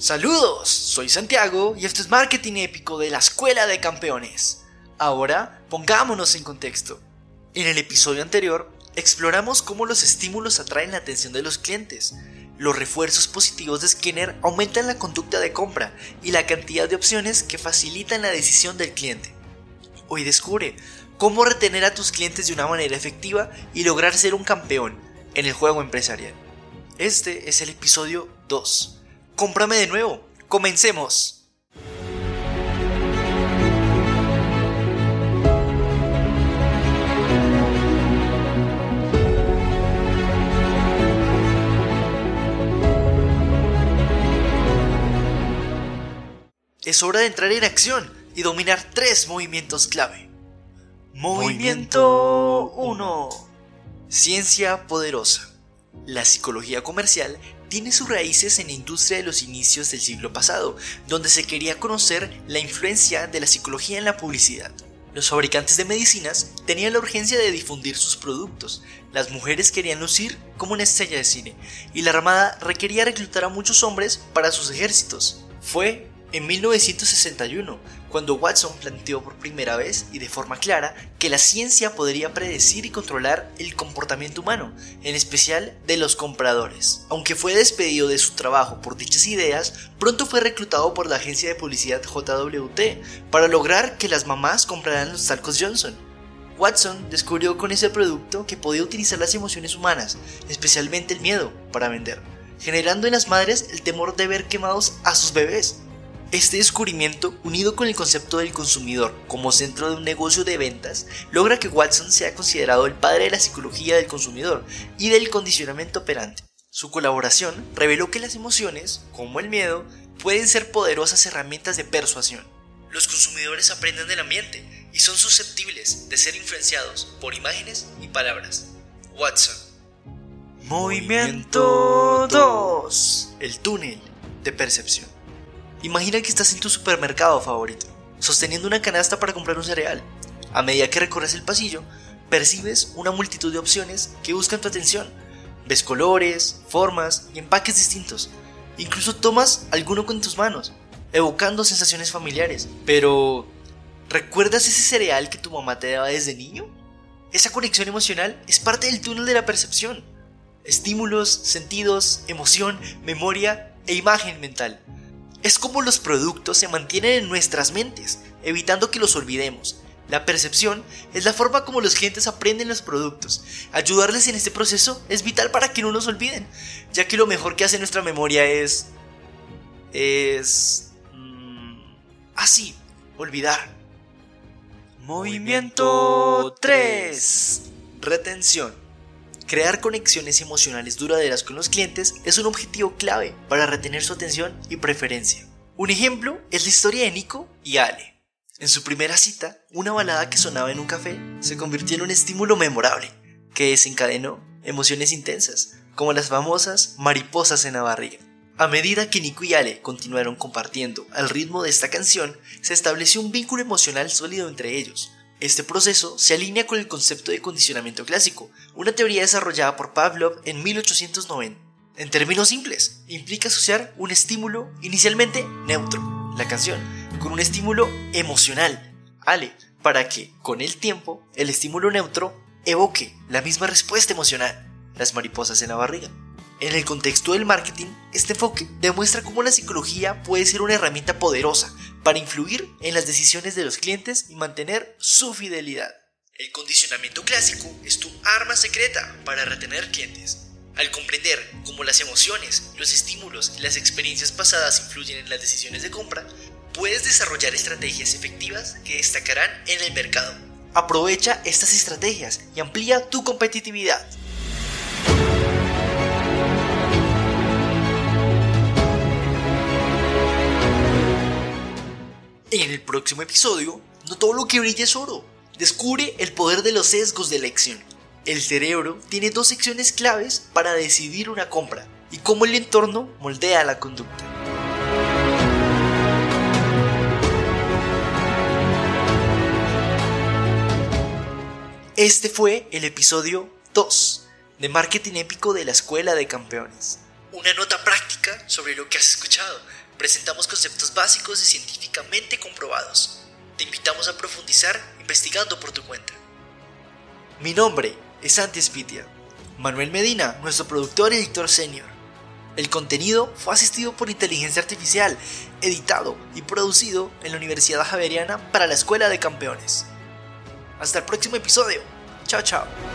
Saludos, soy Santiago y esto es Marketing Épico de la Escuela de Campeones. Ahora, pongámonos en contexto. En el episodio anterior, exploramos cómo los estímulos atraen la atención de los clientes. Los refuerzos positivos de Skinner aumentan la conducta de compra y la cantidad de opciones que facilitan la decisión del cliente. Hoy descubre cómo retener a tus clientes de una manera efectiva y lograr ser un campeón en el juego empresarial. Este es el episodio 2. Cómprame de nuevo. Comencemos. Es hora de entrar en acción y dominar tres movimientos clave. Movimiento 1. Ciencia poderosa. La psicología comercial tiene sus raíces en la industria de los inicios del siglo pasado, donde se quería conocer la influencia de la psicología en la publicidad. Los fabricantes de medicinas tenían la urgencia de difundir sus productos, las mujeres querían lucir como una estrella de cine, y la Armada requería reclutar a muchos hombres para sus ejércitos. Fue en 1961, cuando Watson planteó por primera vez y de forma clara que la ciencia podría predecir y controlar el comportamiento humano, en especial de los compradores. Aunque fue despedido de su trabajo por dichas ideas, pronto fue reclutado por la agencia de publicidad JWT para lograr que las mamás compraran los talcos Johnson. Watson descubrió con ese producto que podía utilizar las emociones humanas, especialmente el miedo, para vender, generando en las madres el temor de ver quemados a sus bebés este descubrimiento, unido con el concepto del consumidor como centro de un negocio de ventas, logra que Watson sea considerado el padre de la psicología del consumidor y del condicionamiento operante. Su colaboración reveló que las emociones, como el miedo, pueden ser poderosas herramientas de persuasión. Los consumidores aprenden del ambiente y son susceptibles de ser influenciados por imágenes y palabras. Watson. Movimiento 2. El túnel de percepción. Imagina que estás en tu supermercado favorito, sosteniendo una canasta para comprar un cereal. A medida que recorres el pasillo, percibes una multitud de opciones que buscan tu atención. Ves colores, formas y empaques distintos. Incluso tomas alguno con tus manos, evocando sensaciones familiares. Pero, ¿recuerdas ese cereal que tu mamá te daba desde niño? Esa conexión emocional es parte del túnel de la percepción. Estímulos, sentidos, emoción, memoria e imagen mental. Es como los productos se mantienen en nuestras mentes, evitando que los olvidemos. La percepción es la forma como los clientes aprenden los productos. Ayudarles en este proceso es vital para que no los olviden, ya que lo mejor que hace nuestra memoria es... es... Mm, así, olvidar. Movimiento 3. Retención. Crear conexiones emocionales duraderas con los clientes es un objetivo clave para retener su atención y preferencia. Un ejemplo es la historia de Nico y Ale. En su primera cita, una balada que sonaba en un café se convirtió en un estímulo memorable que desencadenó emociones intensas, como las famosas mariposas en la barriga. A medida que Nico y Ale continuaron compartiendo al ritmo de esta canción, se estableció un vínculo emocional sólido entre ellos, este proceso se alinea con el concepto de condicionamiento clásico, una teoría desarrollada por Pavlov en 1890. En términos simples, implica asociar un estímulo inicialmente neutro, la canción, con un estímulo emocional, Ale, para que, con el tiempo, el estímulo neutro evoque la misma respuesta emocional, las mariposas en la barriga. En el contexto del marketing, este enfoque demuestra cómo la psicología puede ser una herramienta poderosa para influir en las decisiones de los clientes y mantener su fidelidad. El condicionamiento clásico es tu arma secreta para retener clientes. Al comprender cómo las emociones, los estímulos y las experiencias pasadas influyen en las decisiones de compra, puedes desarrollar estrategias efectivas que destacarán en el mercado. Aprovecha estas estrategias y amplía tu competitividad. En el próximo episodio, no todo lo que brilla es oro. Descubre el poder de los sesgos de elección. El cerebro tiene dos secciones claves para decidir una compra y cómo el entorno moldea la conducta. Este fue el episodio 2 de Marketing Épico de la Escuela de Campeones. Una nota práctica sobre lo que has escuchado presentamos conceptos básicos y científicamente comprobados. Te invitamos a profundizar investigando por tu cuenta. Mi nombre es Santi Spitia. Manuel Medina, nuestro productor y editor senior. El contenido fue asistido por inteligencia artificial, editado y producido en la Universidad Javeriana para la Escuela de Campeones. Hasta el próximo episodio. Chao, chao.